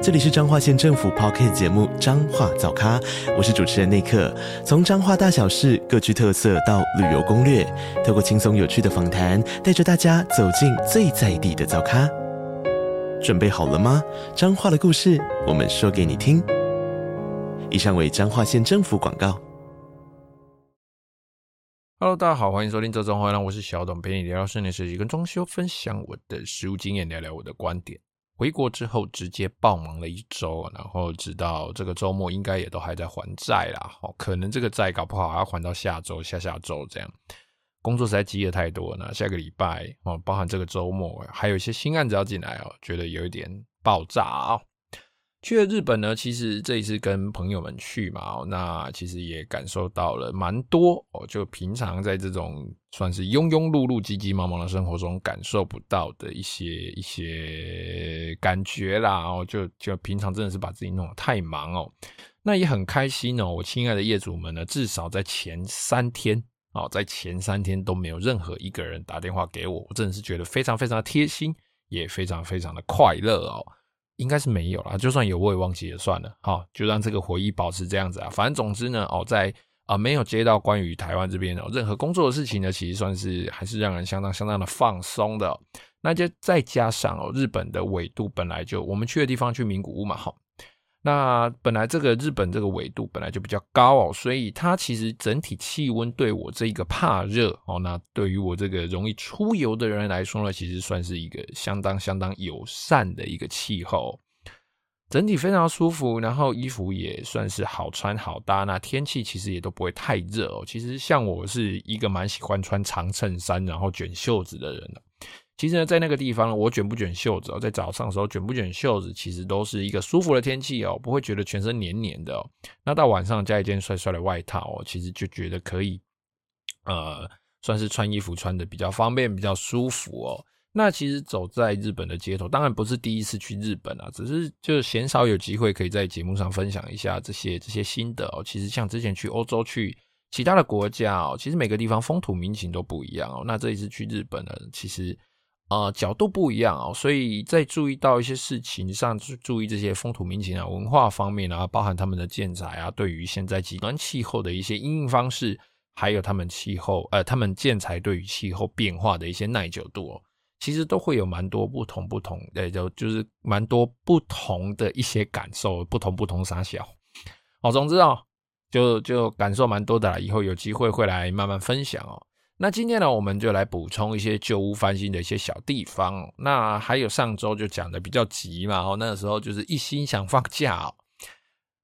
这里是彰化县政府 Podcast 节目《彰化早咖》，我是主持人内克。从彰化大小事各具特色到旅游攻略，透过轻松有趣的访谈，带着大家走进最在地的早咖。准备好了吗？彰化的故事，我们说给你听。以上为彰化县政府广告。Hello，大家好，欢迎收听《这中华》，我是小董，陪你聊聊室内设计跟装修，分享我的实务经验，聊聊我的观点。回国之后直接爆忙了一周，然后直到这个周末应该也都还在还债啦。哦，可能这个债搞不好还要还到下周、下下周这样。工作实在积的太多了，下个礼拜哦，包含这个周末还有一些新案子要进来哦，觉得有一点爆炸哦。去了日本呢，其实这一次跟朋友们去嘛，那其实也感受到了蛮多哦，就平常在这种算是庸庸碌碌、急急忙忙的生活中感受不到的一些一些感觉啦哦，就就平常真的是把自己弄得太忙哦，那也很开心哦，我亲爱的业主们呢，至少在前三天哦，在前三天都没有任何一个人打电话给我，我真的是觉得非常非常的贴心，也非常非常的快乐哦。应该是没有啦，就算有我也忘记了算了，好，就让这个回忆保持这样子啊。反正总之呢，哦，在啊没有接到关于台湾这边的任何工作的事情呢，其实算是还是让人相当相当的放松的。那就再加上哦，日本的纬度本来就我们去的地方去名古屋嘛，好。那本来这个日本这个纬度本来就比较高哦，所以它其实整体气温对我这个怕热哦，那对于我这个容易出油的人来说呢，其实算是一个相当相当友善的一个气候，整体非常舒服，然后衣服也算是好穿好搭，那天气其实也都不会太热哦。其实像我是一个蛮喜欢穿长衬衫然后卷袖子的人的。其实呢，在那个地方，我卷不卷袖子哦，在早上的时候卷不卷袖子，其实都是一个舒服的天气哦，不会觉得全身黏黏的哦。那到晚上加一件帅帅的外套哦，其实就觉得可以，呃，算是穿衣服穿得比较方便，比较舒服哦。那其实走在日本的街头，当然不是第一次去日本啊，只是就鲜少有机会可以在节目上分享一下这些这些心得哦。其实像之前去欧洲去其他的国家哦，其实每个地方风土民情都不一样哦。那这一次去日本呢，其实。呃，角度不一样哦，所以在注意到一些事情上，注注意这些风土民情啊、文化方面啊，包含他们的建材啊，对于现在极端气候的一些应用方式，还有他们气候呃，他们建材对于气候变化的一些耐久度哦，其实都会有蛮多不同不同，呃，就就是蛮多不同的一些感受，不同不同傻小哦，总之哦，就就感受蛮多的啦，以后有机会会来慢慢分享哦。那今天呢，我们就来补充一些旧屋翻新的一些小地方。那还有上周就讲的比较急嘛，哦，那个时候就是一心想放假哦，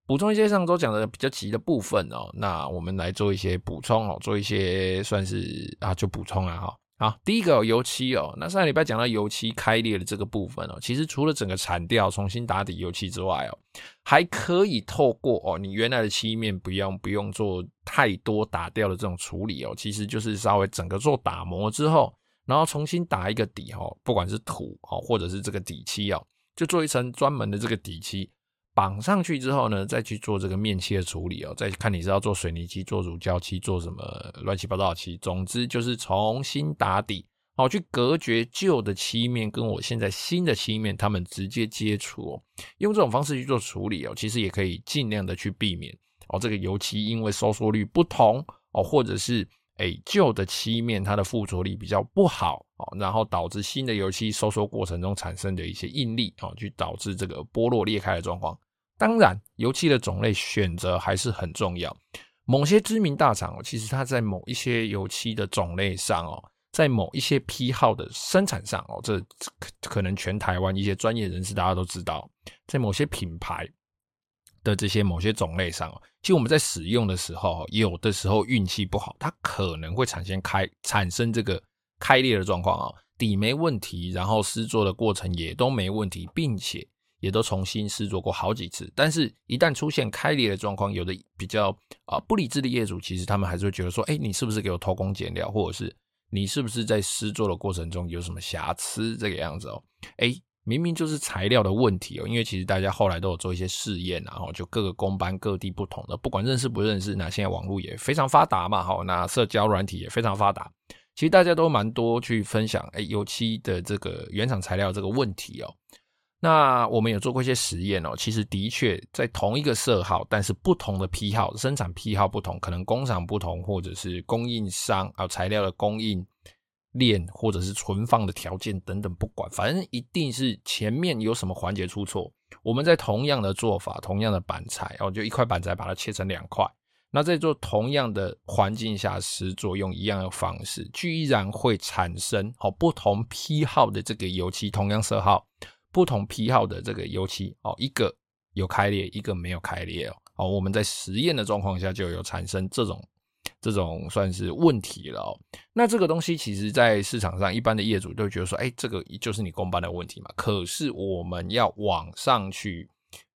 补充一些上周讲的比较急的部分哦。那我们来做一些补充哦，做一些算是啊，就补充啊哈。好，第一个油漆哦，那上个礼拜讲到油漆开裂的这个部分哦，其实除了整个铲掉、重新打底油漆之外哦，还可以透过哦，你原来的漆面不用不用做太多打掉的这种处理哦，其实就是稍微整个做打磨之后，然后重新打一个底哦，不管是土哦，或者是这个底漆哦，就做一层专门的这个底漆。绑上去之后呢，再去做这个面漆的处理哦，再看你是要做水泥漆、做乳胶漆、做什么乱七八糟的漆，总之就是重新打底，好去隔绝旧的漆面跟我现在新的漆面，它们直接接触哦，用这种方式去做处理哦，其实也可以尽量的去避免哦，这个油漆因为收缩率不同哦，或者是诶旧的漆面它的附着力比较不好哦，然后导致新的油漆收缩过程中产生的一些应力哦，去导致这个剥落裂开的状况。当然，油漆的种类选择还是很重要。某些知名大厂哦，其实它在某一些油漆的种类上哦，在某一些批号的生产上哦，这可可能全台湾一些专业人士大家都知道，在某些品牌的这些某些种类上哦，其实我们在使用的时候，有的时候运气不好，它可能会产生开产生这个开裂的状况啊，底没问题，然后施作的过程也都没问题，并且。也都重新试做过好几次，但是一旦出现开裂的状况，有的比较啊不理智的业主，其实他们还是会觉得说，哎，你是不是给我偷工减料，或者是你是不是在施作的过程中有什么瑕疵这个样子哦？诶，明明就是材料的问题哦，因为其实大家后来都有做一些试验，然后就各个工班各地不同的，不管认识不认识，那现在网络也非常发达嘛，好，那社交软体也非常发达，其实大家都蛮多去分享，诶，油漆的这个原厂材料这个问题哦。那我们有做过一些实验哦，其实的确在同一个色号，但是不同的批号，生产批号不同，可能工厂不同，或者是供应商啊材料的供应链，或者是存放的条件等等，不管，反正一定是前面有什么环节出错。我们在同样的做法，同样的板材哦，就一块板材把它切成两块，那在做同样的环境下施作，用一样的方式，居然会产生哦不同批号的这个油漆，同样色号。不同批号的这个油漆哦，一个有开裂，一个没有开裂哦。哦，我们在实验的状况下就有产生这种这种算是问题了哦。那这个东西其实，在市场上一般的业主都觉得说，哎，这个就是你工班的问题嘛。可是我们要往上去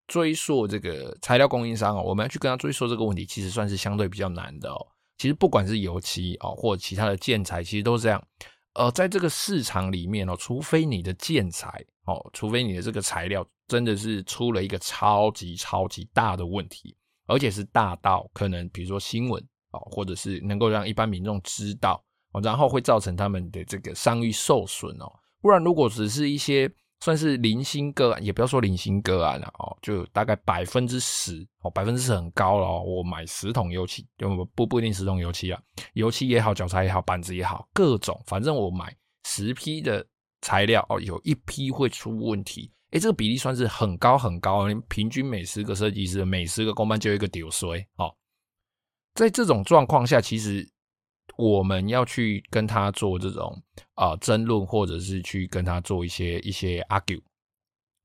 追溯这个材料供应商哦，我们要去跟他追溯这个问题，其实算是相对比较难的哦。其实不管是油漆哦，或者其他的建材，其实都是这样。呃，在这个市场里面哦，除非你的建材哦，除非你的这个材料真的是出了一个超级超级大的问题，而且是大到可能比如说新闻哦，或者是能够让一般民众知道，然后会造成他们的这个商誉受损哦，不然如果只是一些。算是零星个案，也不要说零星个案了哦，就大概百分之十哦，百分之十很高了哦。我买十桶油漆，不不不一定十桶油漆啊，油漆也好，脚材也好，板子也好，各种，反正我买十批的材料哦，有一批会出问题，诶，这个比例算是很高很高，平均每十个设计师，每十个工班就有一个丢衰哦。在这种状况下，其实。我们要去跟他做这种啊、呃、争论，或者是去跟他做一些一些 argue，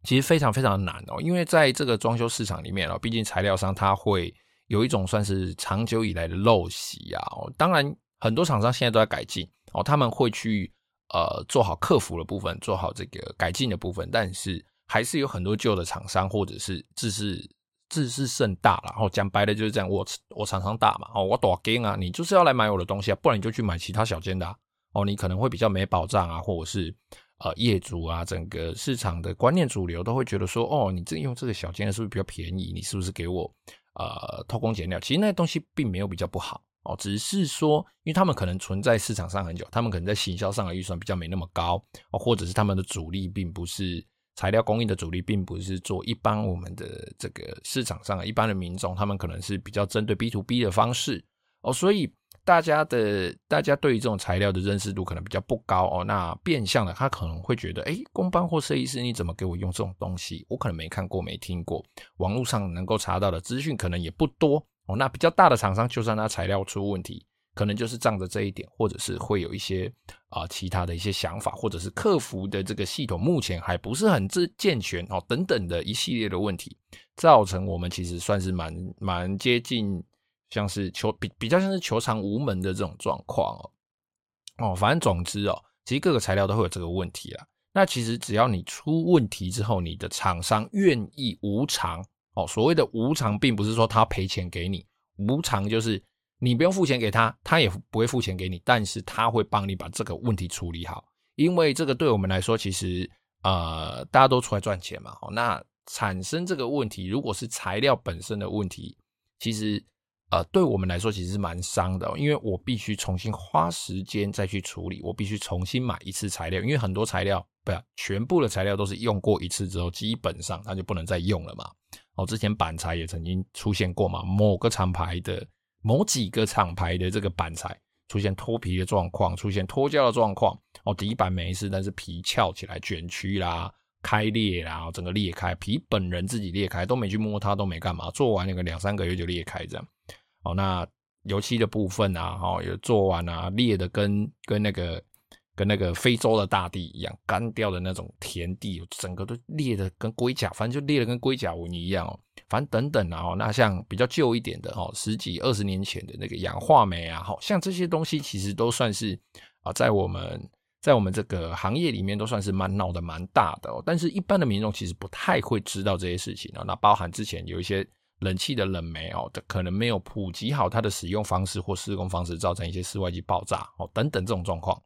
其实非常非常难哦。因为在这个装修市场里面哦，毕竟材料商他会有一种算是长久以来的陋习啊。哦，当然很多厂商现在都在改进哦，他们会去呃做好客服的部分，做好这个改进的部分，但是还是有很多旧的厂商或者是自是。自视甚大了，然后讲白了就是这样，我我厂商大嘛，哦，我多间啊，你就是要来买我的东西啊，不然你就去买其他小间的，哦，你可能会比较没保障啊，或者是呃业主啊，整个市场的观念主流都会觉得说，哦，你这用这个小间的是不是比较便宜？你是不是给我呃偷工减料？其实那东西并没有比较不好哦，只是说，因为他们可能存在市场上很久，他们可能在行销上的预算比较没那么高，或者是他们的主力并不是。材料供应的主力并不是做一般我们的这个市场上一般的民众，他们可能是比较针对 B to B 的方式哦，所以大家的大家对于这种材料的认识度可能比较不高哦。那变相的，他可能会觉得，诶，工班或设计师你怎么给我用这种东西？我可能没看过、没听过，网络上能够查到的资讯可能也不多哦。那比较大的厂商，就算他材料出问题。可能就是仗着这一点，或者是会有一些啊、其他的一些想法，或者是客服的这个系统目前还不是很自健全哦，等等的一系列的问题，造成我们其实算是蛮蛮接近，像是球比比较像是球场无门的这种状况哦。哦，反正总之哦，其实各个材料都会有这个问题啦。那其实只要你出问题之后，你的厂商愿意无偿哦，所谓的无偿，并不是说他赔钱给你，无偿就是。你不用付钱给他，他也不会付钱给你，但是他会帮你把这个问题处理好，因为这个对我们来说，其实呃大家都出来赚钱嘛，哦那产生这个问题，如果是材料本身的问题，其实呃对我们来说其实是蛮伤的，因为我必须重新花时间再去处理，我必须重新买一次材料，因为很多材料不要全部的材料都是用过一次之后，基本上它就不能再用了嘛。哦，之前板材也曾经出现过嘛，某个厂牌的。某几个厂牌的这个板材出现脱皮的状况，出现脱胶的状况哦，底板没事，但是皮翘起来卷曲啦、开裂啦，整个裂开，皮本人自己裂开，都没去摸它，都没干嘛，做完那个两三个月就裂开这样。哦，那油漆的部分啊，哦，有做完啊，裂的跟跟那个。跟那个非洲的大地一样，干掉的那种田地，整个都裂的跟龟甲，反正就裂的跟龟甲纹一样哦。反正等等啊，那像比较旧一点的哦，十几二十年前的那个氧化霉啊，好像这些东西其实都算是啊，在我们在我们这个行业里面都算是蛮闹的蛮大的哦。但是一般的民众其实不太会知道这些事情啊。那包含之前有一些冷气的冷媒哦，可能没有普及好它的使用方式或施工方式，造成一些室外机爆炸哦等等这种状况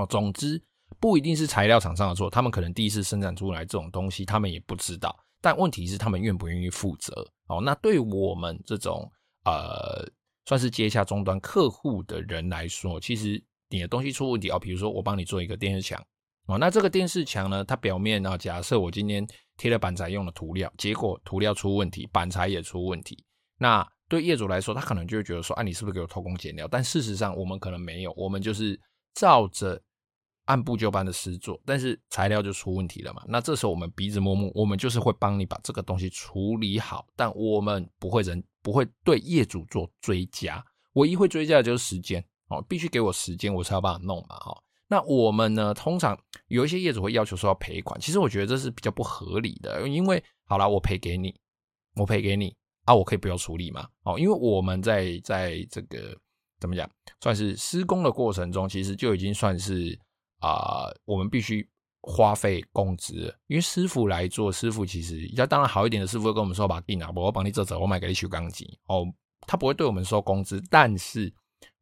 哦。总之不一定是材料厂商的错，他们可能第一次生产出来这种东西，他们也不知道。但问题是他们愿不愿意负责哦？那对我们这种呃算是接下终端客户的人来说，其实你的东西出问题哦，比如说我帮你做一个电视墙哦，那这个电视墙呢，它表面啊，假设我今天贴了板材用的涂料，结果涂料出问题，板材也出问题，那对业主来说，他可能就会觉得说，啊，你是不是给我偷工减料？但事实上，我们可能没有，我们就是照着。按部就班的施作，但是材料就出问题了嘛？那这时候我们鼻子摸摸，我们就是会帮你把这个东西处理好，但我们不会人不会对业主做追加，唯一会追加的就是时间哦，必须给我时间，我才要帮他弄嘛哈。那我们呢，通常有一些业主会要求说要赔款，其实我觉得这是比较不合理的，因为好啦，我赔给你，我赔给你啊，我可以不要处理嘛？哦，因为我们在在这个怎么讲，算是施工的过程中，其实就已经算是。啊、我们必须花费工资，因为师傅来做，师傅其实要当然好一点的师傅会跟我们说把定啊，我帮你做走，我买给你修钢筋哦，他不会对我们收工资，但是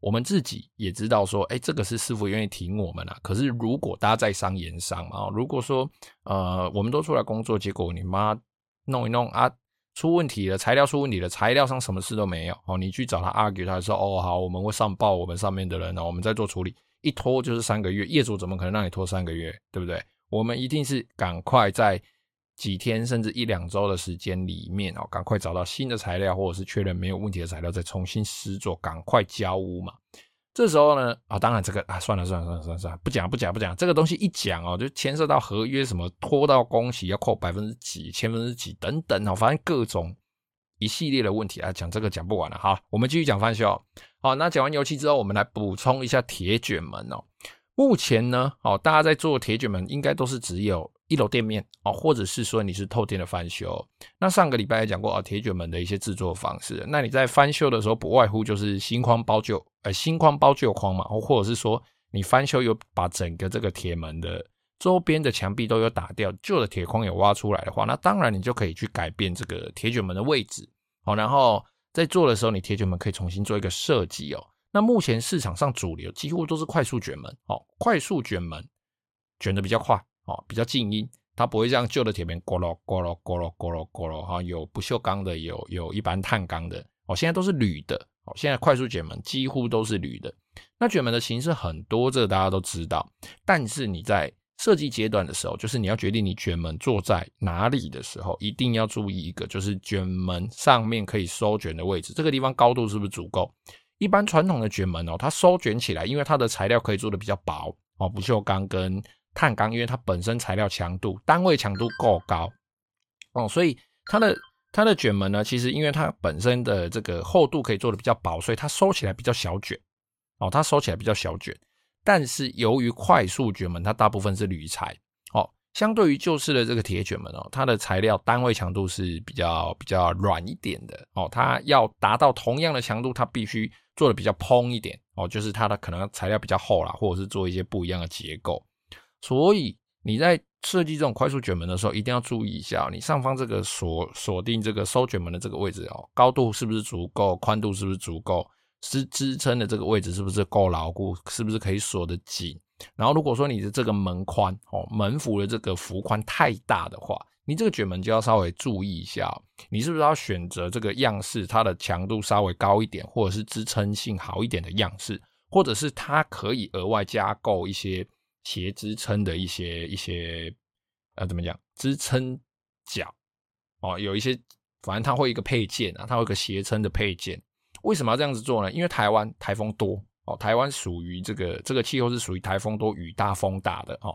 我们自己也知道说，哎，这个是师傅愿意挺我们啊。可是如果大家在商言商嘛，如果说呃，我们都出来工作，结果你妈弄一弄啊，出问题了，材料出问题了，材料上什么事都没有哦，你去找他 argue，他说哦好，我们会上报我们上面的人呢，我们在做处理。一拖就是三个月，业主怎么可能让你拖三个月，对不对？我们一定是赶快在几天甚至一两周的时间里面哦，赶快找到新的材料，或者是确认没有问题的材料，再重新施作，赶快交屋嘛。这时候呢，啊、当然这个啊，算了算了算了算了算了，不讲不讲不讲，这个东西一讲哦，就牵涉到合约什么拖到工期要扣百分之几、千分之几等等哦，反正各种。一系列的问题啊，讲这个讲不完了。好，我们继续讲翻修。好，那讲完油漆之后，我们来补充一下铁卷门哦。目前呢，哦，大家在做铁卷门，应该都是只有一楼店面哦，或者是说你是透天的翻修。那上个礼拜也讲过啊，铁卷门的一些制作方式。那你在翻修的时候，不外乎就是新框包旧，呃，新框包旧框嘛，或者是说你翻修有把整个这个铁门的。周边的墙壁都有打掉，旧的铁框有挖出来的话，那当然你就可以去改变这个铁卷门的位置，好，然后在做的时候，你铁卷门可以重新做一个设计哦。那目前市场上主流几乎都是快速卷门，哦，快速卷门卷得比较快，哦，比较静音，它不会像旧的铁门咕噜咕噜咕噜咕噜咕噜哈，有不锈钢的，有有一般碳钢的，哦，现在都是铝的，哦，现在快速卷门几乎都是铝的。那卷门的形式很多，这个大家都知道，但是你在设计阶段的时候，就是你要决定你卷门做在哪里的时候，一定要注意一个，就是卷门上面可以收卷的位置，这个地方高度是不是足够？一般传统的卷门哦，它收卷起来，因为它的材料可以做的比较薄哦，不锈钢跟碳钢，因为它本身材料强度单位强度够高哦，所以它的它的卷门呢，其实因为它本身的这个厚度可以做的比较薄，所以它收起来比较小卷哦，它收起来比较小卷。但是由于快速卷门，它大部分是铝材哦，相对于旧式的这个铁卷门哦，它的材料单位强度是比较比较软一点的哦，它要达到同样的强度，它必须做的比较蓬一点哦，就是它的可能材料比较厚啦，或者是做一些不一样的结构。所以你在设计这种快速卷门的时候，一定要注意一下，你上方这个锁锁定这个收卷门的这个位置哦，高度是不是足够，宽度是不是足够？支支撑的这个位置是不是够牢固？是不是可以锁得紧？然后如果说你的这个门宽哦，门幅的这个幅宽太大的话，你这个卷门就要稍微注意一下，你是不是要选择这个样式，它的强度稍微高一点，或者是支撑性好一点的样式，或者是它可以额外加购一些斜支撑的一些一些呃怎么讲支撑脚哦，有一些反正它会一个配件啊，它会一个斜撑的配件。为什么要这样子做呢？因为台湾台风多哦，台湾属于这个这个气候是属于台风多、雨大、风大的哦，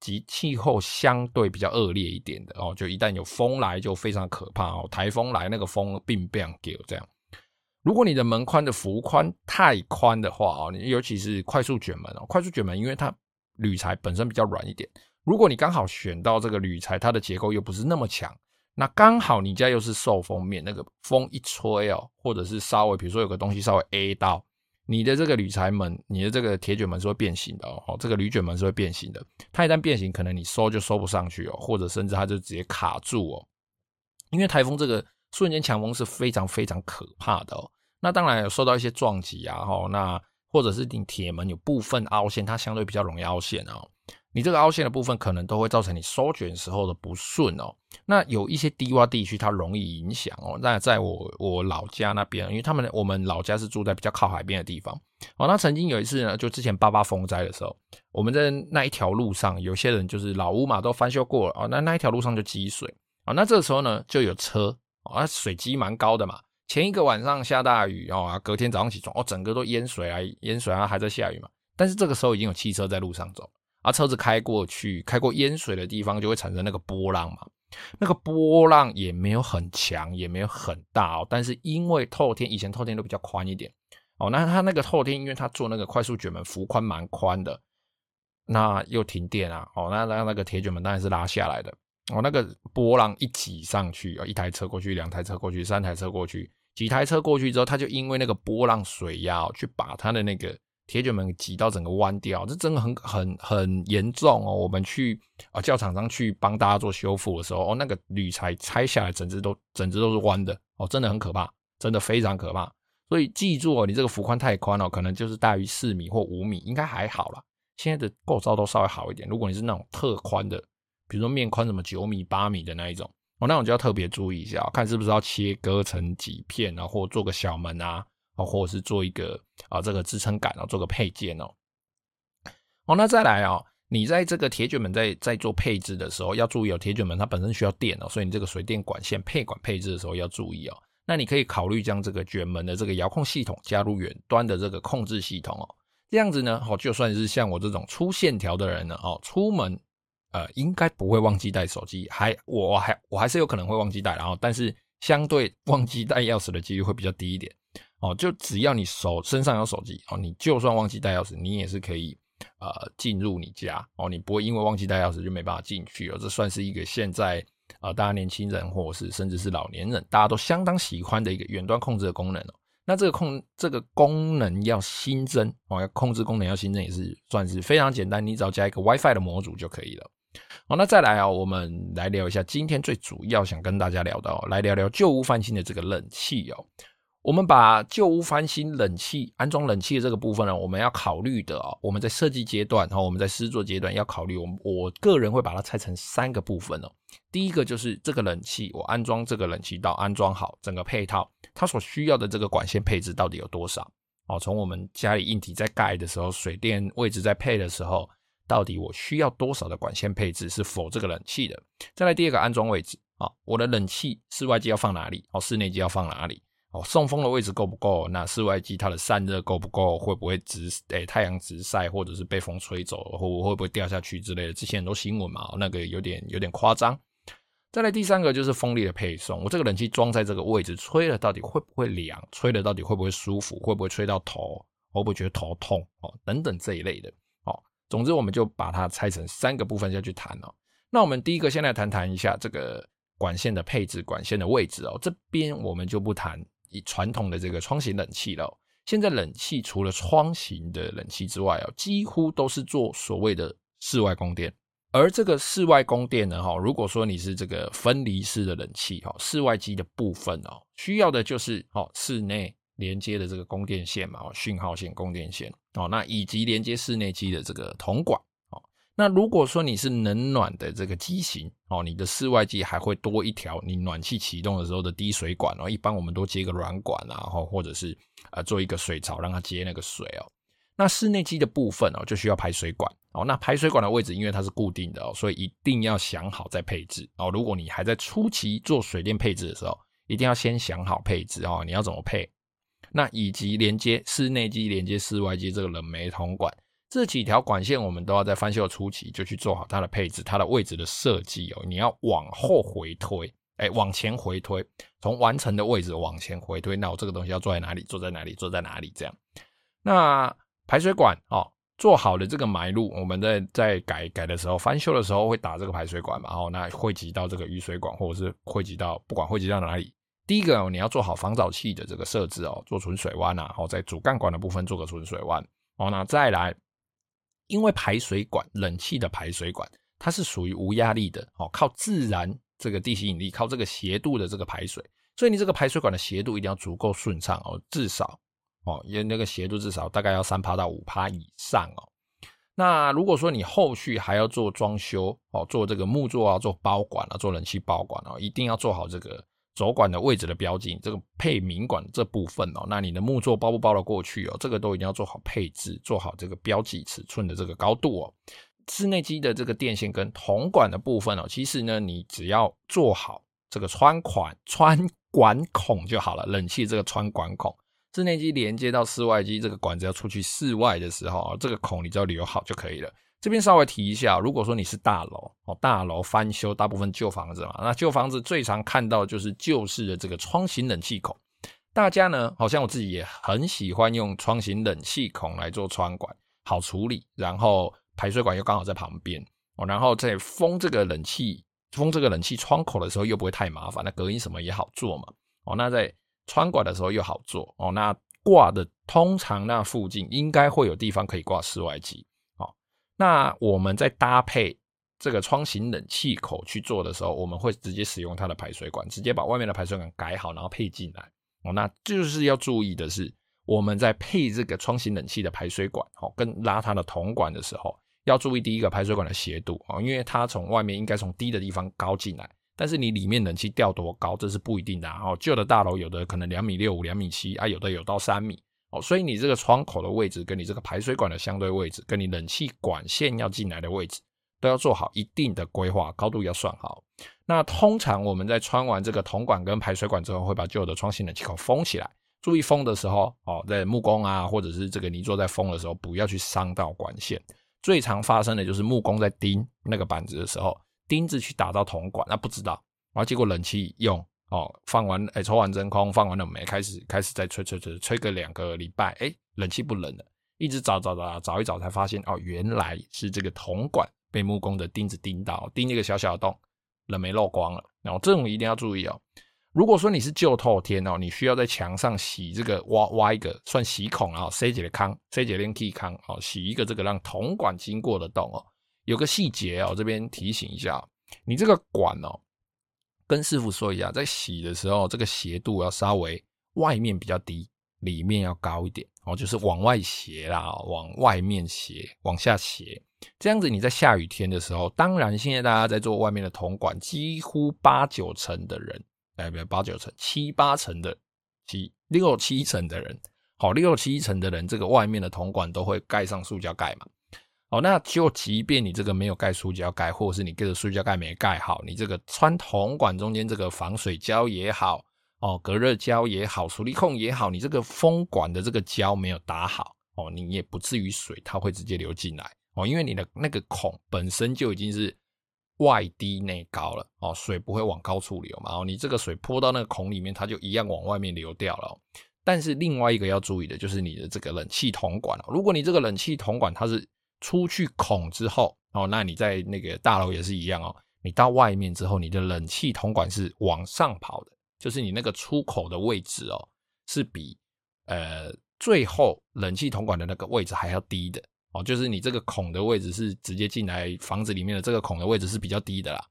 及气候相对比较恶劣一点的哦，就一旦有风来就非常可怕哦，台风来那个风并不想给这样。如果你的门宽的幅宽太宽的话哦，你尤其是快速卷门哦，快速卷门因为它铝材本身比较软一点，如果你刚好选到这个铝材，它的结构又不是那么强。那刚好你家又是受风面，那个风一吹哦，或者是稍微比如说有个东西稍微 A 到你的这个铝材门，你的这个铁卷门是会变形的哦，这个铝卷门是会变形的。它一旦变形，可能你收就收不上去哦，或者甚至它就直接卡住哦。因为台风这个瞬间强风是非常非常可怕的哦。那当然有受到一些撞击啊，哈，那或者是你铁门有部分凹陷，它相对比较容易凹陷哦。你这个凹陷的部分可能都会造成你收卷时候的不顺哦。那有一些低洼地区它容易影响哦。那在我我老家那边，因为他们我们老家是住在比较靠海边的地方哦。那曾经有一次呢，就之前八八风灾的时候，我们在那一条路上，有些人就是老屋嘛都翻修过了哦。那那一条路上就积水啊。那这个时候呢，就有车啊，水积蛮高的嘛。前一个晚上下大雨哦，隔天早上起床哦，整个都淹水啊，淹水啊，还在下雨嘛。但是这个时候已经有汽车在路上走。啊，车子开过去，开过淹水的地方，就会产生那个波浪嘛。那个波浪也没有很强，也没有很大哦。但是因为透天，以前透天都比较宽一点哦。那它那个透天，因为它做那个快速卷门，幅宽蛮宽的。那又停电啊，哦，那那那个铁卷门当然是拉下来的哦。那个波浪一挤上去啊，一台车过去，两台车过去，三台车过去，几台车过去之后，它就因为那个波浪水压去把它的那个。铁卷门挤到整个弯掉，这真的很很很严重哦。我们去啊叫厂商去帮大家做修复的时候，哦，那个铝材拆下来，整只都整只都是弯的哦，真的很可怕，真的非常可怕。所以记住哦，你这个幅宽太宽哦，可能就是大于四米或五米，应该还好啦。现在的构造都稍微好一点。如果你是那种特宽的，比如说面宽什么九米八米的那一种，哦，那种就要特别注意一下，看是不是要切割成几片啊，或做个小门啊。哦，或者是做一个啊，这个支撑杆哦，做个配件哦。哦，那再来哦，你在这个铁卷门在在做配置的时候，要注意哦，铁卷门它本身需要电哦，所以你这个水电管线配管配置的时候要注意哦。那你可以考虑将这个卷门的这个遥控系统加入远端的这个控制系统哦。这样子呢，哦，就算是像我这种粗线条的人呢，哦，出门呃应该不会忘记带手机，还我还我还是有可能会忘记带，然后但是相对忘记带钥匙的几率会比较低一点。哦，就只要你手身上有手机哦，你就算忘记带钥匙，你也是可以呃进入你家哦，你不会因为忘记带钥匙就没办法进去哦。这算是一个现在啊、大家年轻人或者是甚至是老年人，大家都相当喜欢的一个远端控制的功能哦。那这个控这个功能要新增哦，要控制功能要新增也是算是非常简单，你只要加一个 WiFi 的模组就可以了。好，那再来啊，我们来聊一下今天最主要想跟大家聊的哦，来聊聊旧屋翻新的这个冷气哦。我们把旧屋翻新冷气安装冷气的这个部分呢，我们要考虑的啊，我们在设计阶段，然后我们在施作阶段要考虑。我我个人会把它拆成三个部分哦。第一个就是这个冷气，我安装这个冷气到安装好整个配套，它所需要的这个管线配置到底有多少？哦，从我们家里硬体在盖的时候，水电位置在配的时候，到底我需要多少的管线配置是否这个冷气的？再来第二个安装位置啊，我的冷气室外机要放哪里？哦，室内机要放哪里？哦，送风的位置够不够？那室外机它的散热够不够？会不会直诶、太阳直晒，或者是被风吹走，或会不会掉下去之类的？之前很多新闻嘛，那个有点有点夸张。再来第三个就是风力的配送，我这个冷气装在这个位置，吹了到底会不会凉？吹了到底会不会舒服？会不会吹到头？会不会觉得头痛？哦，等等这一类的。哦，总之我们就把它拆成三个部分下去谈哦。那我们第一个先来谈谈一下这个管线的配置、管线的位置哦。这边我们就不谈。以传统的这个窗型冷气了，现在冷气除了窗型的冷气之外啊，几乎都是做所谓的室外供电。而这个室外供电呢，哈，如果说你是这个分离式的冷气，哈，室外机的部分哦，需要的就是哦，室内连接的这个供电线嘛，哦，讯号线、供电线哦，那以及连接室内机的这个铜管。那如果说你是冷暖的这个机型哦，你的室外机还会多一条你暖气启动的时候的滴水管哦，一般我们都接个软管啊，然后或者是呃做一个水槽让它接那个水哦。那室内机的部分哦，就需要排水管哦。那排水管的位置因为它是固定的哦，所以一定要想好再配置哦。如果你还在初期做水电配置的时候，一定要先想好配置哦，你要怎么配？那以及连接室内机连接室外机这个冷媒铜管。这几条管线，我们都要在翻修初期就去做好它的配置、它的位置的设计哦。你要往后回推，哎，往前回推，从完成的位置往前回推。那我这个东西要坐在哪里？坐在哪里？坐在哪里？这样。那排水管哦，做好的这个埋入，我们在在改改的时候，翻修的时候会打这个排水管嘛？哦，那汇集到这个雨水管，或者是汇集到不管汇集到哪里。第一个哦，你要做好防藻器的这个设置哦，做存水弯啊，哦，在主干管的部分做个存水弯哦。那再来。因为排水管，冷气的排水管，它是属于无压力的哦，靠自然这个地心引力，靠这个斜度的这个排水，所以你这个排水管的斜度一定要足够顺畅哦，至少哦，因为那个斜度至少大概要三趴到五趴以上哦。那如果说你后续还要做装修哦，做这个木作啊，做包管啊，做冷气包管啊，一定要做好这个轴管的位置的标记，这个配明管这部分哦，那你的木座包不包得过去哦？这个都一定要做好配置，做好这个标记尺寸的这个高度哦。室内机的这个电线跟铜管的部分哦，其实呢，你只要做好这个穿管穿管孔就好了。冷气这个穿管孔，室内机连接到室外机这个管子要出去室外的时候，这个孔你只要留好就可以了。这边稍微提一下，如果说你是大楼哦，大楼翻修，大部分旧房子嘛，那旧房子最常看到就是旧式的这个窗型冷气孔。大家呢，好像我自己也很喜欢用窗型冷气孔来做穿管，好处理，然后排水管又刚好在旁边哦，然后在封这个冷气。封这个冷气窗口的时候又不会太麻烦，那隔音什么也好做嘛。哦，那在穿管的时候又好做哦。那挂的通常那附近应该会有地方可以挂室外机。那我们在搭配这个窗型冷气口去做的时候，我们会直接使用它的排水管，直接把外面的排水管改好，然后配进来。哦，那就是要注意的是，我们在配这个窗型冷气的排水管，哦，跟拉它的铜管的时候。要注意第一个排水管的斜度啊，因为它从外面应该从低的地方高进来，但是你里面冷气调多高，这是不一定的哦。旧的大楼有的可能两米六五、两米七啊，有的有到三米哦，所以你这个窗口的位置跟你这个排水管的相对位置，跟你冷气管线要进来的位置，都要做好一定的规划，高度要算好。那通常我们在穿完这个铜管跟排水管之后，会把旧的窗型冷气口封起来。注意封的时候哦，在木工啊，或者是这个泥作在封的时候，不要去伤到管线。最常发生的就是木工在钉那个板子的时候，钉子去打到铜管，那不知道，然后结果冷气用哦，放完哎抽完真空，放完了没，开始开始再吹吹吹吹个两个礼拜，哎，冷气不冷了，一直找找找找一找才发现哦，原来是这个铜管被木工的钉子钉到，钉一个小小的洞，冷媒漏光了，然后这种一定要注意哦。如果说你是旧透天哦，你需要在墙上洗这个挖挖一个算洗孔啊，塞几个坑，塞几个连气坑哦，洗一个这个让铜管经过的洞哦。有个细节哦，这边提醒一下，你这个管哦，跟师傅说一下，在洗的时候这个斜度要稍微外面比较低，里面要高一点哦，就是往外斜啦，往外面斜，往下斜，这样子你在下雨天的时候，当然现在大家在做外面的铜管，几乎八九成的人。哎，不要八九成，七八成的，七六七成的人，好，六七成的人，这个外面的铜管都会盖上塑胶盖嘛。哦，那就即便你这个没有盖塑胶盖，或者是你这个塑胶盖没盖好，你这个穿铜管中间这个防水胶也好，哦，隔热胶也好，矽利康也好，你这个风管的这个胶没有打好，哦，你也不至于水它会直接流进来，哦，因为你的那个孔本身就已经是。外低内高了哦，水不会往高处流嘛？哦，你这个水泼到那个孔里面，它就一样往外面流掉了。但是另外一个要注意的就是你的这个冷气铜管，如果你这个冷气铜管它是出去孔之后哦，那你在那个大楼也是一样哦。你到外面之后，你的冷气铜管是往上跑的，就是你那个出口的位置哦，是比呃最后冷气铜管的那个位置还要低的。哦，就是你这个孔的位置是直接进来房子里面的这个孔的位置是比较低的啦。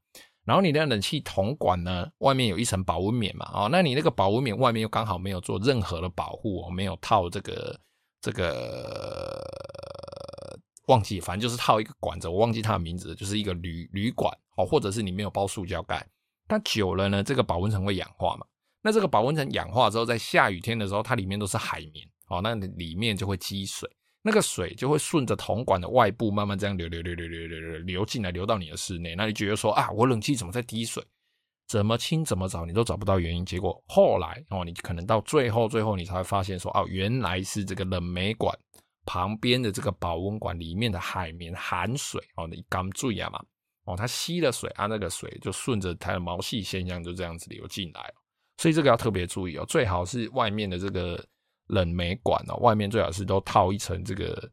然后你的冷气铜管呢，外面有一层保温棉嘛，哦，那你那个保温棉外面又刚好没有做任何的保护哦，没有套这个这个忘记，反正就是套一个管子，我忘记它的名字，就是一个铝铝管哦，或者是你没有包塑胶盖，它久了呢，这个保温层会氧化嘛。那这个保温层氧化之后，在下雨天的时候，它里面都是海绵哦，那里面就会积水。那个水就会顺着铜管的外部慢慢这样流流流流流流流流进来，流到你的室内。那你觉得说啊，我冷气怎么在滴水？怎么清怎么找，你都找不到原因。结果后来哦，你可能到最后最后你才会发现说，哦，原来是这个冷媒管旁边的这个保温管里面的海绵含水哦，你刚注意啊嘛，哦，它吸了水啊，那个水就顺着它的毛细现象就这样子流进来。所以这个要特别注意哦，最好是外面的这个。冷媒管哦，外面最好是都套一层这个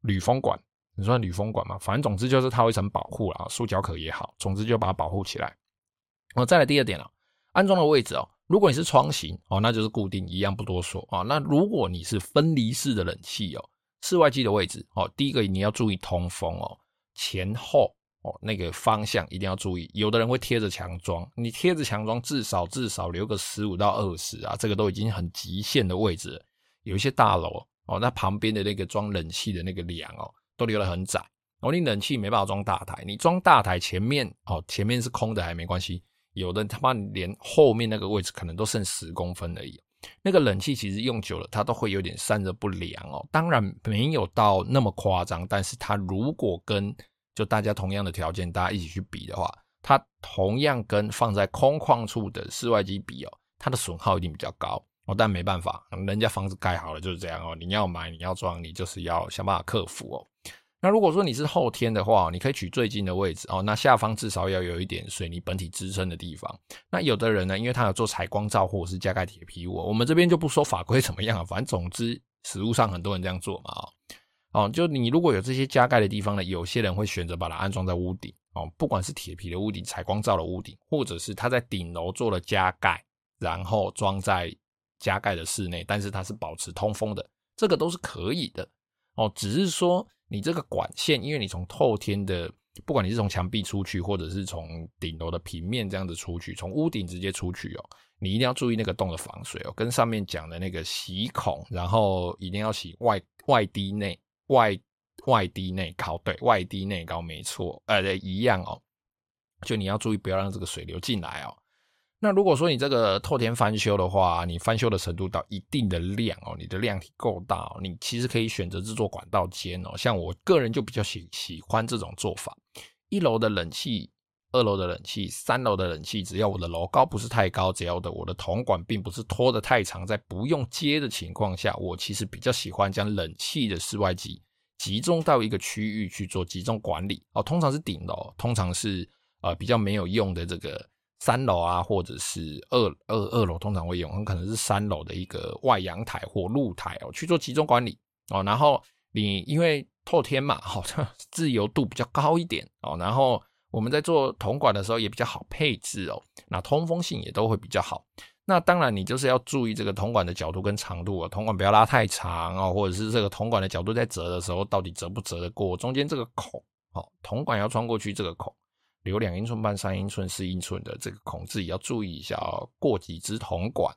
铝风管，你说铝风管嘛，反正总之就是套一层保护啦，塑胶壳也好，总之就把它保护起来。哦，再来第二点了，安装的位置哦，如果你是窗型哦，那就是固定一样不多说啊。那如果你是分离式的冷气哦，室外机的位置哦，第一个你要注意通风哦，前后哦，那个方向一定要注意。有的人会贴着墙装，你贴着墙装，至少至少留个十五到二十啊，这个都已经很极限的位置。有一些大楼哦，那旁边的那个装冷气的那个梁哦，都留得很窄。哦，你冷气没办法装大台，你装大台前面哦，前面是空的还没关系。有的他妈连后面那个位置可能都剩十公分而已。那个冷气其实用久了，它都会有点散热不良哦。当然没有到那么夸张，但是它如果跟就大家同样的条件，大家一起去比的话，它同样跟放在空旷处的室外机比哦，它的损耗一定比较高哦。但没办法，人家房子盖好了就是这样哦。你要买，你要装，你就是要想办法克服哦。那如果说你是后天的话，你可以取最近的位置哦。那下方至少要有一点水泥本体支撑的地方。那有的人呢，因为他有做采光罩或者是加盖铁皮屋，我们这边就不说法规怎么样，反正总之实务上很多人这样做嘛。哦，就你如果有这些加盖的地方呢，有些人会选择把它安装在屋顶哦，不管是铁皮的屋顶、采光罩的屋顶，或者是他在顶楼做了加盖，然后装在加盖的室内，但是它是保持通风的，这个都是可以的哦，只是说。你这个管线，因为你从透天的，不管你是从墙壁出去，或者是从顶楼的平面这样子出去，从屋顶直接出去哦，你一定要注意那个洞的防水哦，跟上面讲的那个洗孔，然后一定要洗外外低内外外低内高，对，外低内高没错，呃，一样哦，就你要注意不要让这个水流进来哦。那如果说你这个透天翻修的话，你翻修的程度到一定的量哦，你的量够大哦，你其实可以选择制作管道间哦。像我个人就比较喜喜欢这种做法，一楼的冷气，二楼的冷气，三楼的冷气，只要我的楼高不是太高，只要的我的铜管并不是拖得太长，在不用接的情况下，我其实比较喜欢将冷气的室外机集中到一个区域去做集中管理哦。通常是顶楼，通常是呃比较没有用的这个。三楼啊，或者是二二二楼，通常会用，很可能是三楼的一个外阳台或露台哦，去做集中管理哦。然后你因为透天嘛，好像 自由度比较高一点哦。然后我们在做铜管的时候也比较好配置哦，那通风性也都会比较好。那当然你就是要注意这个铜管的角度跟长度啊，铜管不要拉太长哦，或者是这个铜管的角度在折的时候到底折不折得过中间这个孔哦，铜管要穿过去这个孔。留两英寸半、三英寸、四英寸的这个孔自己要注意一下哦，过几支铜管。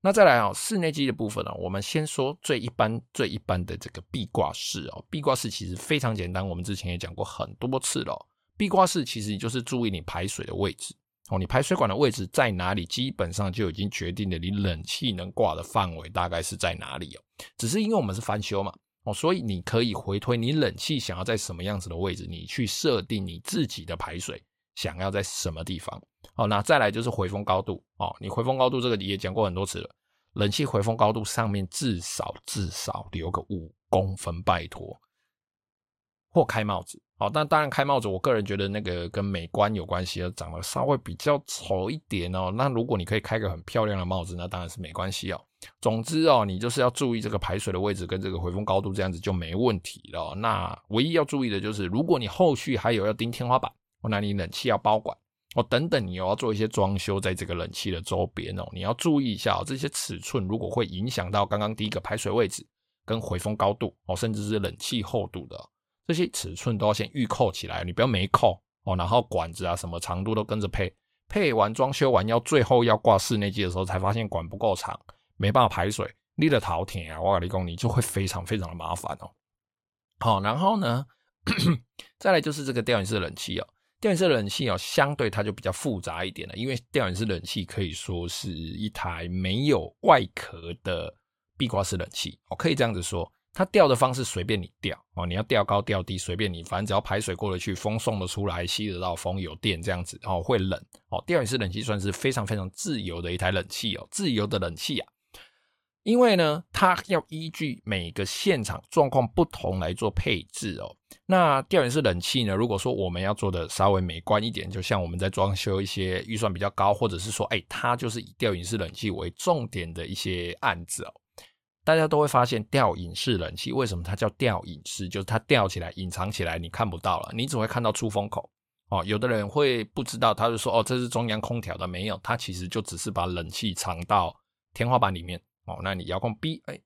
那再来啊，室内机的部分呢，我们先说最一般、最一般的这个壁挂式哦。壁挂式其实非常简单，我们之前也讲过很多次了。壁挂式其实就是注意你排水的位置哦，你排水管的位置在哪里，基本上就已经决定了你冷气能挂的范围大概是在哪里哦。只是因为我们是翻修嘛。哦，所以你可以回推你冷气想要在什么样子的位置，你去设定你自己的排水想要在什么地方。哦，那再来就是回风高度哦，你回风高度这个你也讲过很多次了，冷气回风高度上面至少至少留个五公分，拜托。或开帽子，好，但当然开帽子，我个人觉得那个跟美观有关系，长得稍微比较丑一点哦。那如果你可以开个很漂亮的帽子，那当然是没关系哦。总之哦，你就是要注意这个排水的位置跟这个回风高度，这样子就没问题了。那唯一要注意的就是，如果你后续还有要钉天花板，哦，那你冷气要包管哦，等等，你又要做一些装修在这个冷气的周边哦，你要注意一下哦，这些尺寸如果会影响到刚刚第一个排水位置跟回风高度哦，甚至是冷气厚度的。这些尺寸都要先预扣起来，你不要没扣哦。然后管子啊，什么长度都跟着配，配完装修完要最后要挂室内机的时候，才发现管不够长，没办法排水，立了陶田啊，瓦里工你就会非常非常的麻烦哦。好，然后呢，再来就是这个吊顶式冷气哦，吊顶式冷气哦，相对它就比较复杂一点了，因为吊顶式冷气可以说是一台没有外壳的壁挂式冷气，哦，可以这样子说。它吊的方式随便你吊哦，你要吊高吊低随便你，反正只要排水过得去，风送得出来，吸得到风，有电这样子哦，会冷哦。吊顶式冷气算是非常非常自由的一台冷气哦，自由的冷气啊。因为呢，它要依据每个现场状况不同来做配置哦。那吊顶式冷气呢，如果说我们要做的稍微美观一点，就像我们在装修一些预算比较高，或者是说，哎，它就是以吊顶式冷气为重点的一些案子哦。大家都会发现吊顶式冷气为什么它叫吊顶式？就是它吊起来、隐藏起来，你看不到了，你只会看到出风口哦。有的人会不知道，他就说：“哦，这是中央空调的。”没有，它其实就只是把冷气藏到天花板里面哦。那你遥控 B，哎，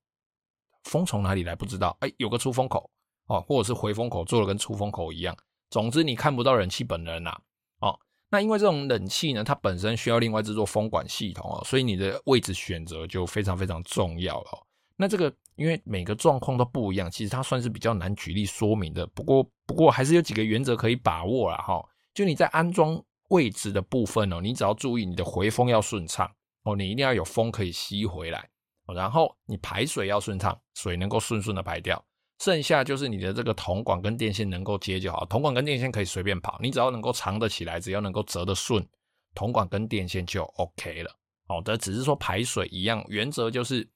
风从哪里来不知道？哎，有个出风口哦，或者是回风口做的跟出风口一样，总之你看不到冷气本人呐、啊，哦，那因为这种冷气呢，它本身需要另外制作风管系统哦，所以你的位置选择就非常非常重要了。那这个因为每个状况都不一样，其实它算是比较难举例说明的。不过不过还是有几个原则可以把握啦哈。就你在安装位置的部分哦，你只要注意你的回风要顺畅哦，你一定要有风可以吸回来，然后你排水要顺畅，水能够顺顺的排掉。剩下就是你的这个铜管跟电线能够接就好，铜管跟电线可以随便跑，你只要能够藏得起来，只要能够折得顺，铜管跟电线就 OK 了。好的，只是说排水一样，原则就是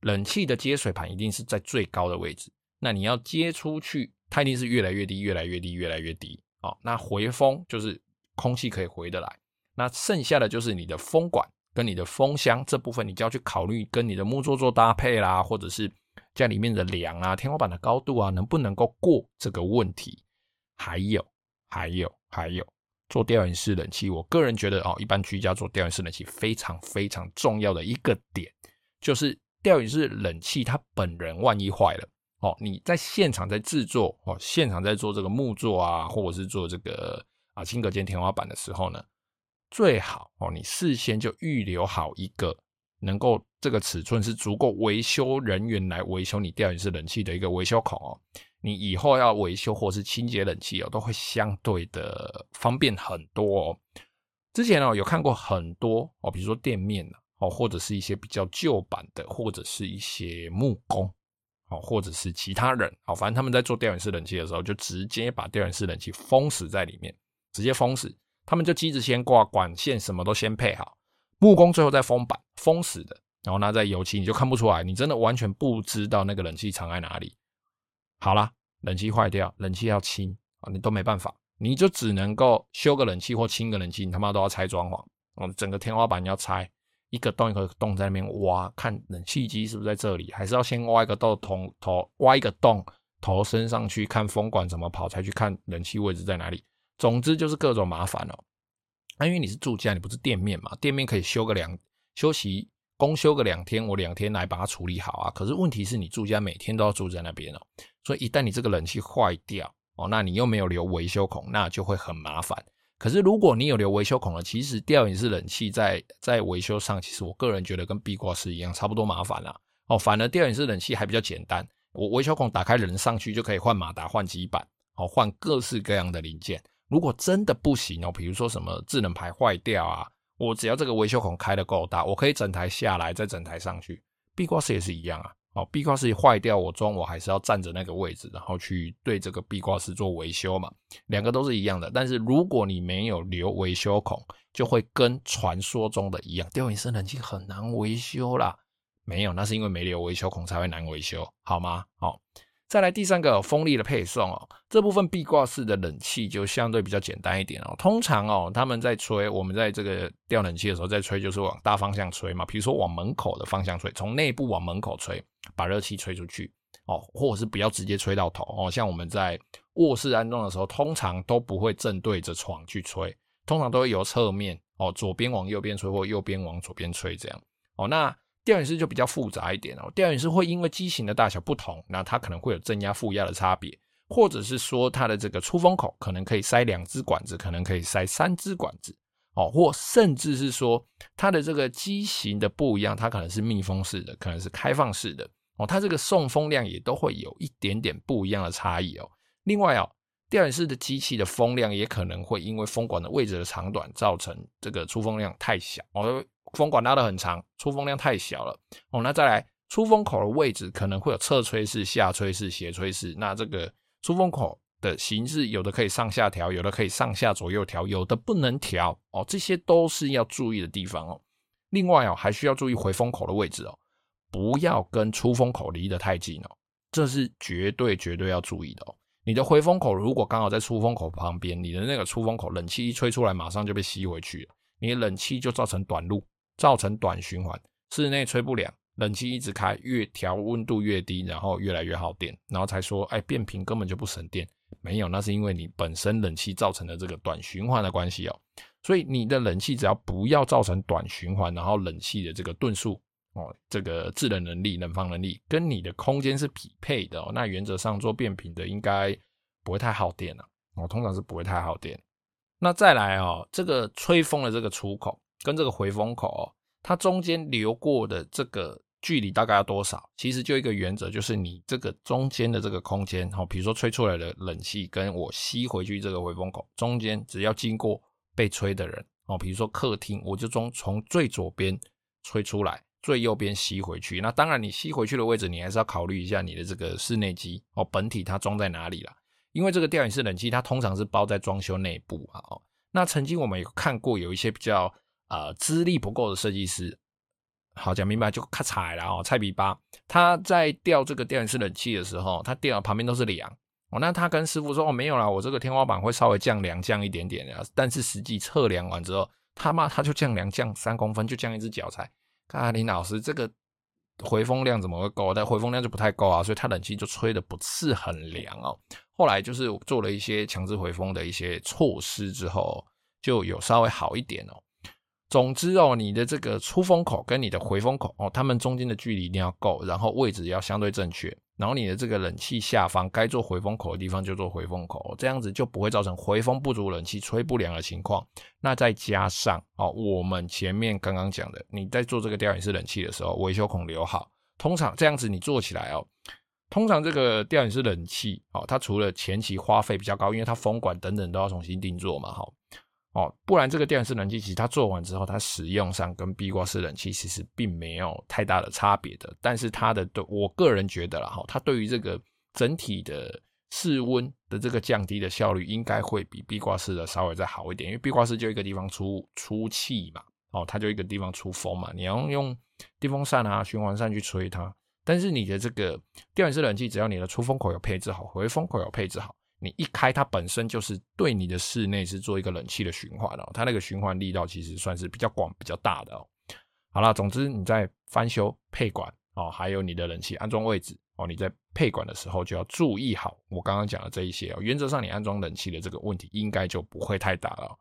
冷气的接水盘一定是在最高的位置，那你要接出去，它一定是越来越低，越来越低，越来越低。哦，那回风就是空气可以回得来，那剩下的就是你的风管跟你的风箱这部分，你就要去考虑跟你的木作做搭配啦，或者是。家里面的梁啊，天花板的高度啊，能不能够过这个问题？还有，还有，还有，做吊顶式冷气，我个人觉得哦，一般居家做吊顶式冷气非常非常重要的一个点，就是吊顶式冷气它本人万一坏了哦，你在现场在制作哦，现场在做这个木座啊，或者是做这个啊轻隔间天花板的时候呢，最好哦，你事先就预留好一个。能够这个尺寸是足够维修人员来维修你吊顶式冷气的一个维修孔哦，你以后要维修或是清洁冷气哦，都会相对的方便很多哦。之前哦有看过很多哦，比如说店面哦，或者是一些比较旧版的，或者是一些木工哦，或者是其他人哦，反正他们在做吊顶式冷气的时候，就直接把吊顶式冷气封死在里面，直接封死，他们就机子先挂，管线什么都先配好。木工最后再封板，封死的，然后拿在油漆，你就看不出来，你真的完全不知道那个冷气藏在哪里。好啦，冷气坏掉，冷气要清啊，你都没办法，你就只能够修个冷气或清个冷气，你他妈都要拆装潢，哦，整个天花板要拆，一个洞一个洞在那边挖，看冷气机是不是在这里，还是要先挖一个洞头头，挖一个洞头伸上去看风管怎么跑，才去看冷气位置在哪里。总之就是各种麻烦哦。啊、因为你是住家，你不是店面嘛？店面可以休个两休息，公休个两天，我两天来把它处理好啊。可是问题是你住家每天都要住在那边哦，所以一旦你这个冷气坏掉哦，那你又没有留维修孔，那就会很麻烦。可是如果你有留维修孔了，其实吊顶式冷气在在维修上，其实我个人觉得跟壁挂式一样，差不多麻烦啦。哦，反而吊顶式冷气还比较简单，我维修孔打开，人上去就可以换马达、换基板，哦，换各式各样的零件。如果真的不行哦，比如说什么智能排坏掉啊，我只要这个维修孔开得够大，我可以整台下来，再整台上去。壁挂式也是一样啊，哦，壁挂式坏掉，我装我还是要站着那个位置，然后去对这个壁挂式做维修嘛，两个都是一样的。但是如果你没有留维修孔，就会跟传说中的一样，吊顶式冷气很难维修啦。没有，那是因为没留维修孔才会难维修，好吗？好。再来第三个风力的配送哦，这部分壁挂式的冷气就相对比较简单一点哦。通常哦，他们在吹，我们在这个吊冷气的时候在吹，就是往大方向吹嘛。比如说往门口的方向吹，从内部往门口吹，把热气吹出去哦，或者是不要直接吹到头哦。像我们在卧室安装的时候，通常都不会正对着床去吹，通常都会由侧面哦，左边往右边吹，或右边往左边吹这样哦。那吊顶式就比较复杂一点哦，吊顶式会因为机型的大小不同，那它可能会有正压、负压的差别，或者是说它的这个出风口可能可以塞两支管子，可能可以塞三支管子哦，或甚至是说它的这个机型的不一样，它可能是密封式的，可能是开放式的哦，它这个送风量也都会有一点点不一样的差异哦。另外哦，吊顶式的机器的风量也可能会因为风管的位置的长短，造成这个出风量太小哦。风管拉得很长，出风量太小了哦。那再来出风口的位置可能会有侧吹式、下吹式、斜吹式。那这个出风口的形式，有的可以上下调，有的可以上下左右调，有的不能调哦。这些都是要注意的地方哦。另外哦，还需要注意回风口的位置哦，不要跟出风口离得太近哦，这是绝对绝对要注意的哦。你的回风口如果刚好在出风口旁边，你的那个出风口冷气一吹出来，马上就被吸回去了，你的冷气就造成短路。造成短循环，室内吹不凉，冷气一直开，越调温度越低，然后越来越耗电，然后才说，哎，变频根本就不省电，没有，那是因为你本身冷气造成的这个短循环的关系哦。所以你的冷气只要不要造成短循环，然后冷气的这个吨数哦，这个制冷能力、冷房能力跟你的空间是匹配的哦，那原则上做变频的应该不会太耗电了哦，通常是不会太耗电。那再来哦，这个吹风的这个出口跟这个回风口哦，它中间流过的这个距离大概要多少？其实就一个原则，就是你这个中间的这个空间，哦，比如说吹出来的冷气跟我吸回去这个回风口中间，只要经过被吹的人哦，比如说客厅，我就从从最左边吹出来，最右边吸回去。那当然，你吸回去的位置，你还是要考虑一下你的这个室内机哦，本体它装在哪里啦。因为这个吊顶式冷气，它通常是包在装修内部啊。哦，那曾经我们有看过有一些比较呃资历不够的设计师，好讲明白就咔嚓了哦，菜比巴他在吊这个吊顶式冷气的时候，他吊旁边都是梁哦。那他跟师傅说哦，没有啦，我这个天花板会稍微降梁降一点点的，但是实际测量完之后，他妈他就降梁降三公分，就降一只脚才。看林老师这个。回风量怎么会够？但回风量就不太够啊，所以它冷气就吹的不是很凉哦。后来就是做了一些强制回风的一些措施之后，就有稍微好一点哦。总之哦，你的这个出风口跟你的回风口哦，它们中间的距离一定要够，然后位置要相对正确。然后你的这个冷气下方该做回风口的地方就做回风口，这样子就不会造成回风不足、冷气吹不凉的情况。那再加上哦，我们前面刚刚讲的，你在做这个吊顶式冷气的时候，维修孔留好，通常这样子你做起来哦，通常这个吊顶式冷气哦，它除了前期花费比较高，因为它风管等等都要重新定做嘛，哈。哦，哦不然这个吊顶式冷气其实它做完之后，它使用上跟壁挂式冷气其实并没有太大的差别的。但是它的对我个人觉得啦，哈，它对于这个整体的室温的这个降低的效率，应该会比壁挂式的稍微再好一点。因为壁挂式就一个地方出出气嘛，哦，它就一个地方出风嘛，你要用电风扇啊、循环扇去吹它。但是你的这个吊顶式冷气，只要你的出风口有配置好，回风口有配置好。你一开，它本身就是对你的室内是做一个冷气的循环哦，它那个循环力道其实算是比较广、比较大的哦。好啦，总之你在翻修配管哦，还有你的冷气安装位置哦，你在配管的时候就要注意好我刚刚讲的这一些哦。原则上，你安装冷气的这个问题应该就不会太大了。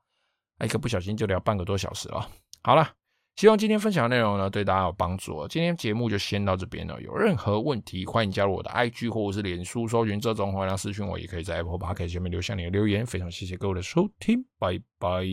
一个不小心就聊半个多小时了。好了。希望今天分享的内容呢，对大家有帮助。今天节目就先到这边了。有任何问题，欢迎加入我的 IG 或者是脸书，搜寻“这种欢迎私讯我”，也可以在 Apple Podcast 下面留下你的留言。非常谢谢各位的收听，拜拜。